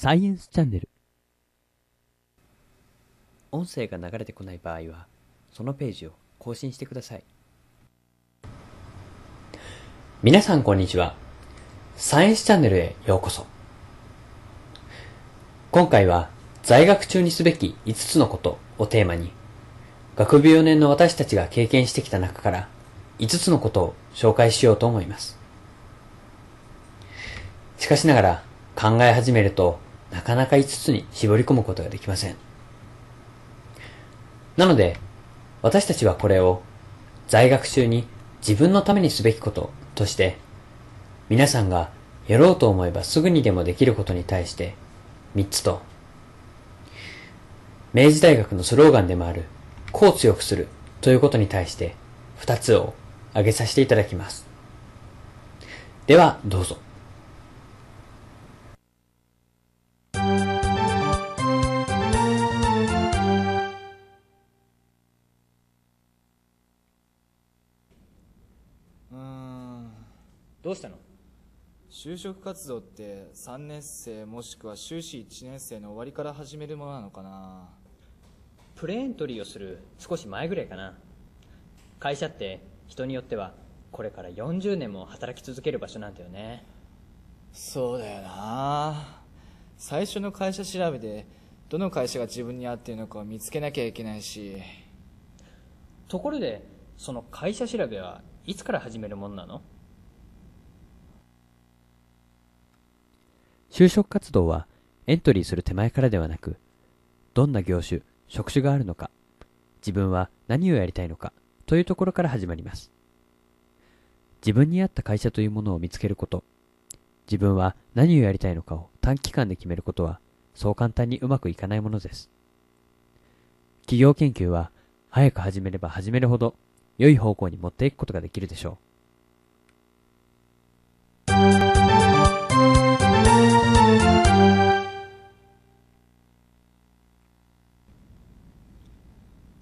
サイエンスチャンネル。音声が流れてこない場合はそのページを更新してください。皆さんこんにちは。サイエンスチャンネルへようこそ。今回は在学中にすべき5つのことをテーマに学部4年の私たちが経験してきた中から5つのことを紹介しようと思います。しかしながら考え始めるとなかなか5つに絞り込むことができません。なので、私たちはこれを在学中に自分のためにすべきこととして、皆さんがやろうと思えばすぐにでもできることに対して3つと、明治大学のスローガンでもある、こう強くするということに対して2つを挙げさせていただきます。では、どうぞ。どうしたの？就職活動って3年生もしくは修士1年生の終わりから始めるものなのかな？プレエントリーをする少し前ぐらいかな。会社って人によってはこれから40年も働き続ける場所なんだよね。そうだよな。最初の会社調べでどの会社が自分に合っているのかを見つけなきゃいけないし。ところでその会社調べはいつから始めるものなの？就職活動はエントリーする手前からではなく、どんな業種、職種があるのか、自分は何をやりたいのかというところから始まります。自分に合った会社というものを見つけること、自分は何をやりたいのかを短期間で決めることは、そう簡単にうまくいかないものです。企業研究は、早く始めれば始めるほど、良い方向に持っていくことができるでしょう。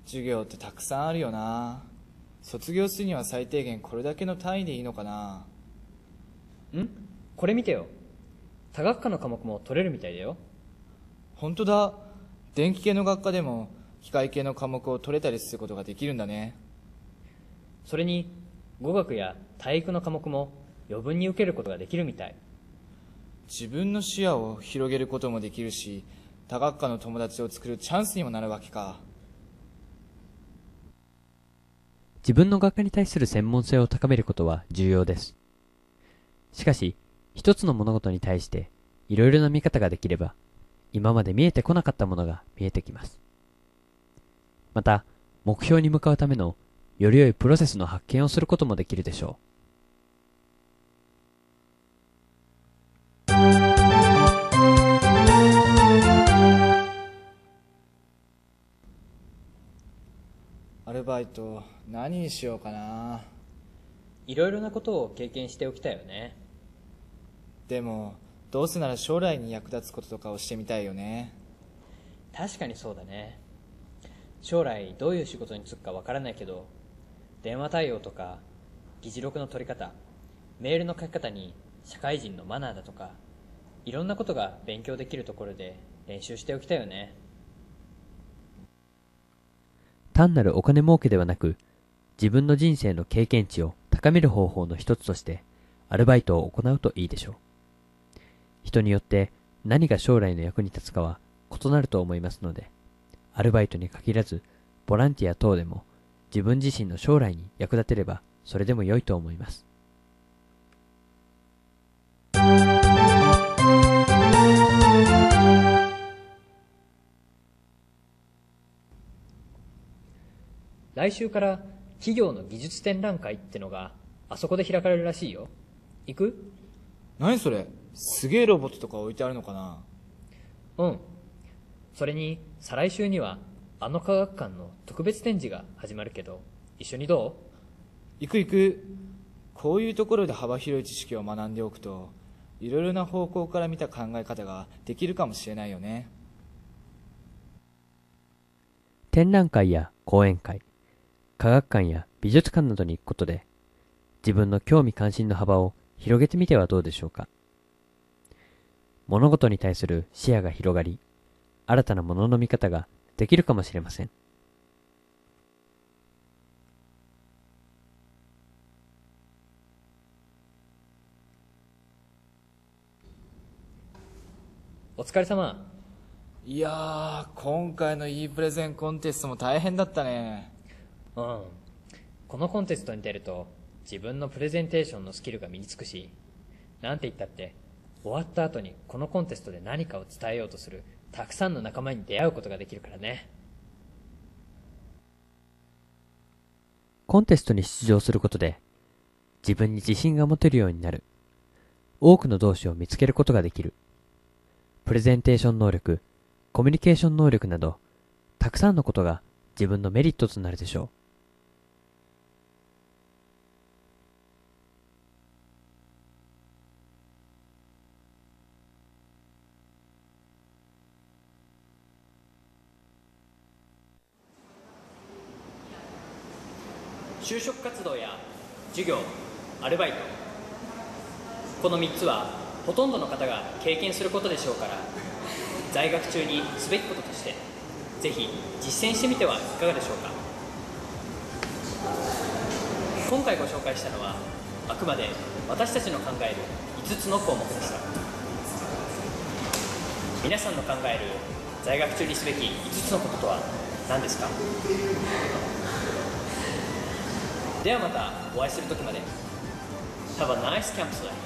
授業ってたくさんあるよな。卒業するには最低限これだけの単位でいいのかな。ん？これ見てよ。多学科の科目も取れるみたいだよ。本当だ。電気系の学科でも機械系の科目を取れたりすることができるんだね。それに語学や体育の科目も余分に受けることができるみたい。自分の視野を広げることもできるし多学科の友達を作るチャンスにもなるわけか自分の学科に対する専門性を高めることは重要です。しかし、一つの物事に対していろいろな見方ができれば、今まで見えてこなかったものが見えてきます。また、目標に向かうためのより良いプロセスの発見をすることもできるでしょうバイト何にしようかな。いろいろなことを経験しておきたいよね。でもどうせなら将来に役立つこととかをしてみたいよね。確かにそうだね。将来どういう仕事に就くかわからないけど電話対応とか議事録の取り方メールの書き方に社会人のマナーだとかいろんなことが勉強できるところで練習しておきたいよね。う。単なるお金儲けではなく、自分の人生の経験値を高める方法の一つとして、アルバイトを行うといいでしょう。人によって何が将来の役に立つかは異なると思いますので、アルバイトに限らず、ボランティア等でも自分自身の将来に役立てればそれでも良いと思います。来週から企業の技術展覧会ってのがあそこで開かれるらしいよ。行く？何それ？すげえロボットとか置いてあるのかな？うん。それに再来週にはあの科学館の特別展示が始まるけど一緒にど行く行く。こういうところで幅広い知識を学んでおくといろいろな方向から見た考え方ができるかもしれないよね。展覧会や講演会、科学館や美術館などに行くことで、自分の興味関心の幅を広げてみてはどうでしょうか。物事に対する視野が広がり、新たなものの見方ができるかもしれません。お疲れ様いやー今回のいいプレゼンコンテストも大変だったねうんこのコンテストに出ると自分のプレゼンテーションのスキルが身につくしなんて言ったって終わった後にこのコンテストで何かを伝えようとするたくさんの仲間に出会うことができるからねコンテストに出場することで自分に自信が持てるようになる。多くの同志を見つけることができる。プレゼンテーション能力、コミュニケーション能力など、たくさんのことが自分のメリットとなるでしょう。就職活動や授業アルバイト。この3つはほとんどの方が経験することでしょうから在学中にすべきこととしてぜひ実践してみてはいかがでしょうか。今回ご紹介したのはあくまで私たちの考える5つの項目でした。皆さんの考える在学中にすべき5つのこととは何ですか？ではまたお会いする時まで Have a nice campsite